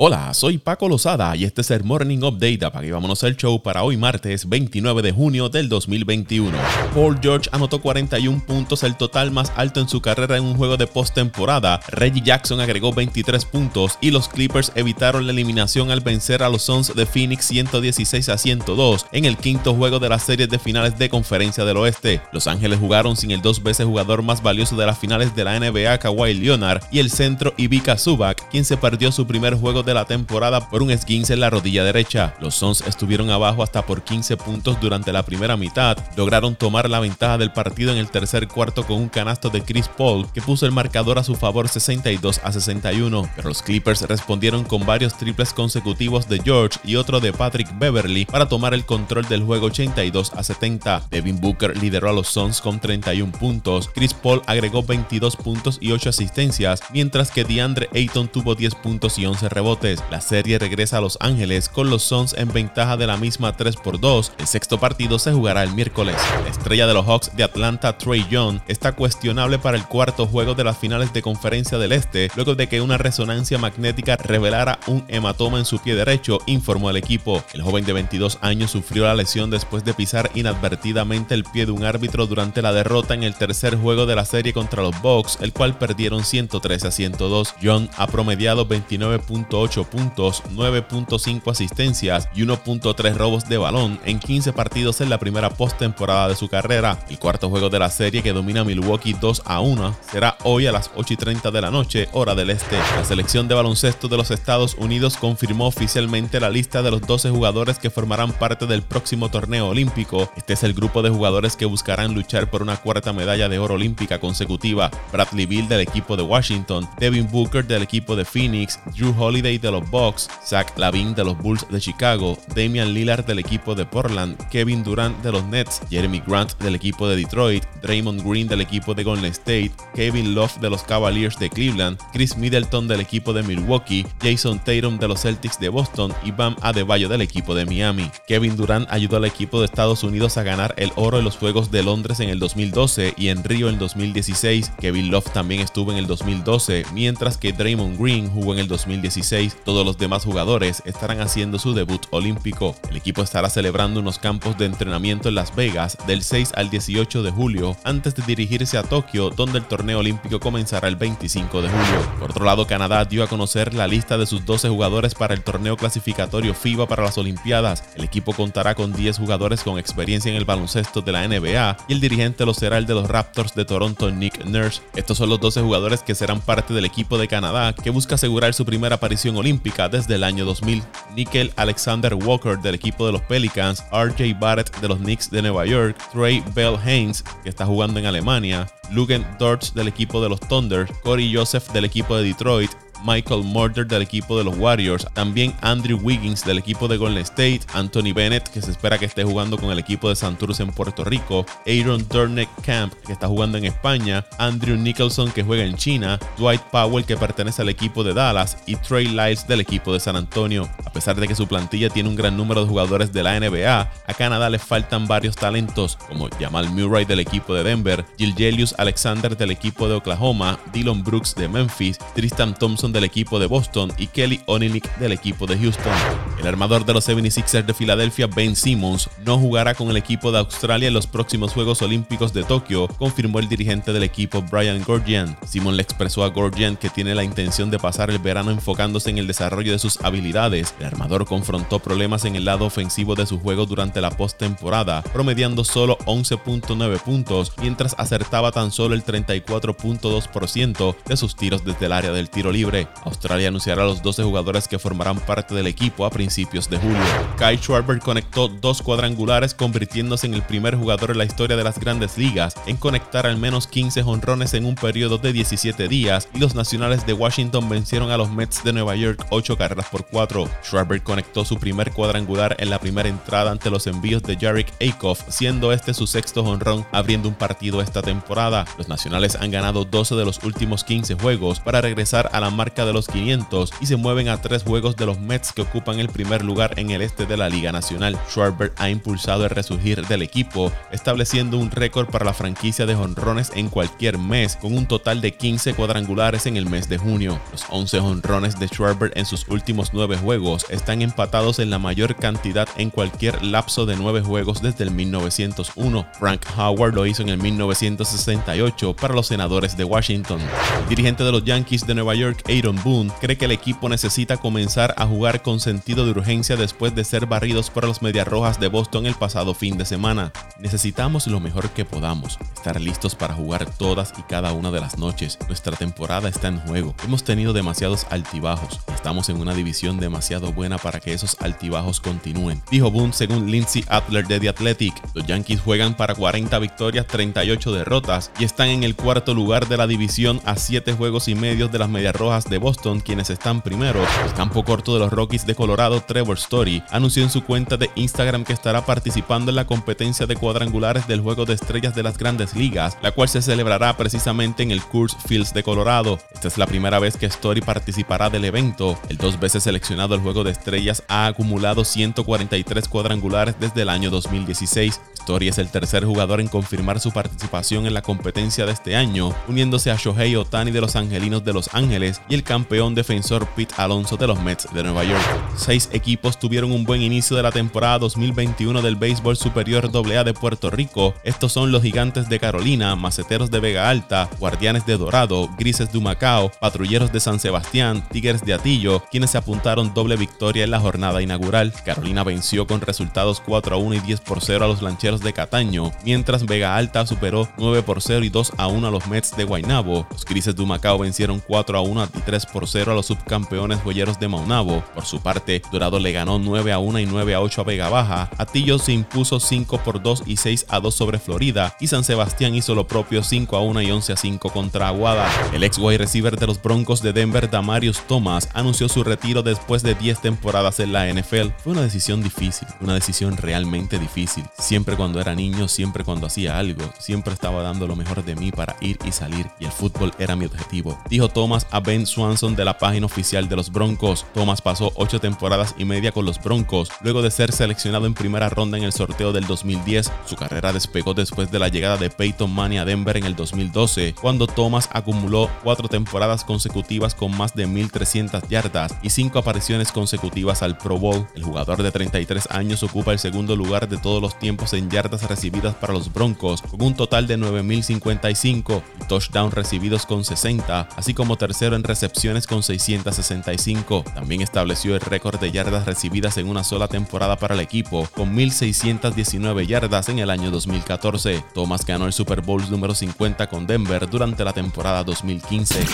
Hola, soy Paco Lozada y este es el Morning Update. Apague vámonos al show para hoy martes 29 de junio del 2021. Paul George anotó 41 puntos, el total más alto en su carrera en un juego de postemporada. Reggie Jackson agregó 23 puntos y los Clippers evitaron la eliminación al vencer a los Suns de Phoenix 116 a 102 en el quinto juego de las series de finales de Conferencia del Oeste. Los Ángeles jugaron sin el dos veces jugador más valioso de las finales de la NBA, Kawhi Leonard, y el centro Ivica Zubac, quien se perdió su primer juego de de la temporada por un esguince en la rodilla derecha. Los Suns estuvieron abajo hasta por 15 puntos durante la primera mitad. Lograron tomar la ventaja del partido en el tercer cuarto con un canasto de Chris Paul que puso el marcador a su favor 62 a 61. Pero los Clippers respondieron con varios triples consecutivos de George y otro de Patrick Beverly para tomar el control del juego 82 a 70. Devin Booker lideró a los Suns con 31 puntos. Chris Paul agregó 22 puntos y 8 asistencias, mientras que DeAndre Ayton tuvo 10 puntos y 11 rebotes la serie regresa a Los Ángeles con los Suns en ventaja de la misma 3 por 2. El sexto partido se jugará el miércoles. La estrella de los Hawks de Atlanta, Trey Young, está cuestionable para el cuarto juego de las finales de Conferencia del Este luego de que una resonancia magnética revelara un hematoma en su pie derecho, informó el equipo. El joven de 22 años sufrió la lesión después de pisar inadvertidamente el pie de un árbitro durante la derrota en el tercer juego de la serie contra los Bucks, el cual perdieron 113 a 102. Young ha promediado 29.8 puntos, 9.5 asistencias y 1.3 robos de balón en 15 partidos en la primera postemporada de su carrera. El cuarto juego de la serie que domina Milwaukee 2 a 1 será hoy a las 8 y 30 de la noche, hora del este. La selección de baloncesto de los Estados Unidos confirmó oficialmente la lista de los 12 jugadores que formarán parte del próximo torneo olímpico. Este es el grupo de jugadores que buscarán luchar por una cuarta medalla de oro olímpica consecutiva. Bradley Bill del equipo de Washington, Devin Booker del equipo de Phoenix, Drew Holiday de los Bucks, Zach Lavin de los Bulls de Chicago, Damian Lillard del equipo de Portland, Kevin Durant de los Nets, Jeremy Grant del equipo de Detroit, Draymond Green del equipo de Golden State, Kevin Love de los Cavaliers de Cleveland, Chris Middleton del equipo de Milwaukee, Jason Tatum de los Celtics de Boston y Bam Adebayo del equipo de Miami. Kevin Durant ayudó al equipo de Estados Unidos a ganar el oro en los Juegos de Londres en el 2012 y en Río en 2016. Kevin Love también estuvo en el 2012, mientras que Draymond Green jugó en el 2016 todos los demás jugadores estarán haciendo su debut olímpico. El equipo estará celebrando unos campos de entrenamiento en Las Vegas del 6 al 18 de julio antes de dirigirse a Tokio donde el torneo olímpico comenzará el 25 de julio. Por otro lado, Canadá dio a conocer la lista de sus 12 jugadores para el torneo clasificatorio FIBA para las Olimpiadas. El equipo contará con 10 jugadores con experiencia en el baloncesto de la NBA y el dirigente lo será el de los Raptors de Toronto, Nick Nurse. Estos son los 12 jugadores que serán parte del equipo de Canadá que busca asegurar su primera aparición olímpica desde el año 2000. Nickel Alexander Walker del equipo de los Pelicans, RJ Barrett de los Knicks de Nueva York, Trey Bell Haynes que está jugando en Alemania, Lugan Dortz del equipo de los Thunder, Corey Joseph del equipo de Detroit, Michael Murder del equipo de los Warriors, también Andrew Wiggins del equipo de Golden State, Anthony Bennett que se espera que esté jugando con el equipo de Santurce en Puerto Rico, Aaron Durnick Camp que está jugando en España, Andrew Nicholson que juega en China, Dwight Powell que pertenece al equipo de Dallas y Trey Lyles del equipo de San Antonio. A pesar de que su plantilla tiene un gran número de jugadores de la NBA, a Canadá le faltan varios talentos como Jamal Murray del equipo de Denver, Gilgelius Alexander del equipo de Oklahoma, Dylan Brooks de Memphis, Tristan Thompson del equipo de Boston y Kelly Olynyk del equipo de Houston. El armador de los 76ers de Filadelfia, Ben Simmons, no jugará con el equipo de Australia en los próximos Juegos Olímpicos de Tokio, confirmó el dirigente del equipo Brian Gorgian. Simmons le expresó a Gorgian que tiene la intención de pasar el verano enfocándose en el desarrollo de sus habilidades. El armador confrontó problemas en el lado ofensivo de su juego durante la postemporada, promediando solo 11.9 puntos, mientras acertaba tan solo el 34.2% de sus tiros desde el área del tiro libre. Australia anunciará a los 12 jugadores que formarán parte del equipo a principios de julio. Kai Schwarber conectó dos cuadrangulares convirtiéndose en el primer jugador en la historia de las grandes ligas en conectar al menos 15 jonrones en un periodo de 17 días y los nacionales de Washington vencieron a los Mets de Nueva York 8 carreras por 4. Schwarber conectó su primer cuadrangular en la primera entrada ante los envíos de Jarek Aikoff, siendo este su sexto jonrón abriendo un partido esta temporada. Los nacionales han ganado 12 de los últimos 15 juegos para regresar a la marca de los 500 y se mueven a tres juegos de los Mets que ocupan el primer lugar en el este de la Liga Nacional. Schwarber ha impulsado el resurgir del equipo, estableciendo un récord para la franquicia de jonrones en cualquier mes, con un total de 15 cuadrangulares en el mes de junio. Los 11 jonrones de Schwarber en sus últimos 9 juegos están empatados en la mayor cantidad en cualquier lapso de 9 juegos desde el 1901. Frank Howard lo hizo en el 1968 para los senadores de Washington. El dirigente de los Yankees de Nueva York, Aaron Boone, cree que el equipo necesita comenzar a jugar con sentido de urgencia después de ser barridos por los Medias Rojas de Boston el pasado fin de semana. Necesitamos lo mejor que podamos, estar listos para jugar todas y cada una de las noches. Nuestra temporada está en juego. Hemos tenido demasiados altibajos. Estamos en una división demasiado buena para que esos altibajos continúen. Dijo Boone según Lindsay Adler de The Athletic. Los Yankees juegan para 40 victorias, 38 derrotas y están en el cuarto lugar de la división a 7 juegos y medio de las Medias Rojas de Boston, quienes están primeros. El campo corto de los Rockies de Colorado, Trevor Story, anunció en su cuenta de Instagram que estará participando en la competencia de cuadrangulares del Juego de Estrellas de las Grandes Ligas, la cual se celebrará precisamente en el Coors Fields de Colorado. Esta es la primera vez que Story participará del evento. El dos veces seleccionado al Juego de Estrellas ha acumulado 143 cuadrangulares desde el año 2016. Story es el tercer jugador en confirmar su participación en la competencia de este año, uniéndose a Shohei Otani de los Angelinos de Los Ángeles y el campeón defensor Pete Alonso de los Mets de Nueva York. Seis equipos tuvieron un buen inicio de la temporada 2021 del béisbol superior AA de Puerto Rico. Estos son los Gigantes de Carolina, Maceteros de Vega Alta, Guardianes de Dorado, Grises de Humacao, Patrulleros de San Sebastián, Tigres de Atillo, quienes se apuntaron doble victoria en la jornada inaugural. Carolina venció con resultados 4 a 1 y 10 por 0 a los Lancheros de Cataño, mientras Vega Alta superó 9 por 0 y 2 a 1 a los Mets de Guaynabo. Los Grises de Humacao vencieron 4 a 1 y 3 por 0 a los subcampeones Joyeros de Maunabo. Por su parte, Dorado le ganó 9 a 1 y 9 a 8 a Vega Baja. Atillo se impuso 5 por 2 y 6 a 2 sobre Florida y San Sebastián hizo lo propio 5 a 1 y 11 a 5 contra Aguada. El ex wide receiver de los Broncos de Denver, Damarius Thomas, anunció su retiro después de 10 temporadas en la NFL. Fue una decisión difícil, una decisión realmente difícil. Siempre cuando era niño, siempre cuando hacía algo, siempre estaba dando lo mejor de mí para ir y salir y el fútbol era mi objetivo. Dijo Thomas a Ben Swanson de la página oficial de los Broncos. Thomas pasó 8 temporadas y media con los Broncos, luego de ser seleccionado en primera ronda en el sorteo del 2010. Su carrera despegó después de la llegada de Peyton Manning a Denver en el 2012, cuando Thomas acumuló 4 temporadas consecutivas con más de 1.300 yardas y 5 apariciones consecutivas al Pro Bowl. El jugador de 33 años ocupa el segundo lugar de todos los tiempos en yardas recibidas para los Broncos, con un total de 9.055 y touchdowns recibidos con 60, así como tercero en recepciones con 665. También estableció el récord de yardas recibidas en una sola temporada para el equipo, con 1.619 yardas en el año 2014. Thomas ganó el Super Bowl número 50 con Denver durante la temporada 2015.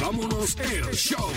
Vámonos el show.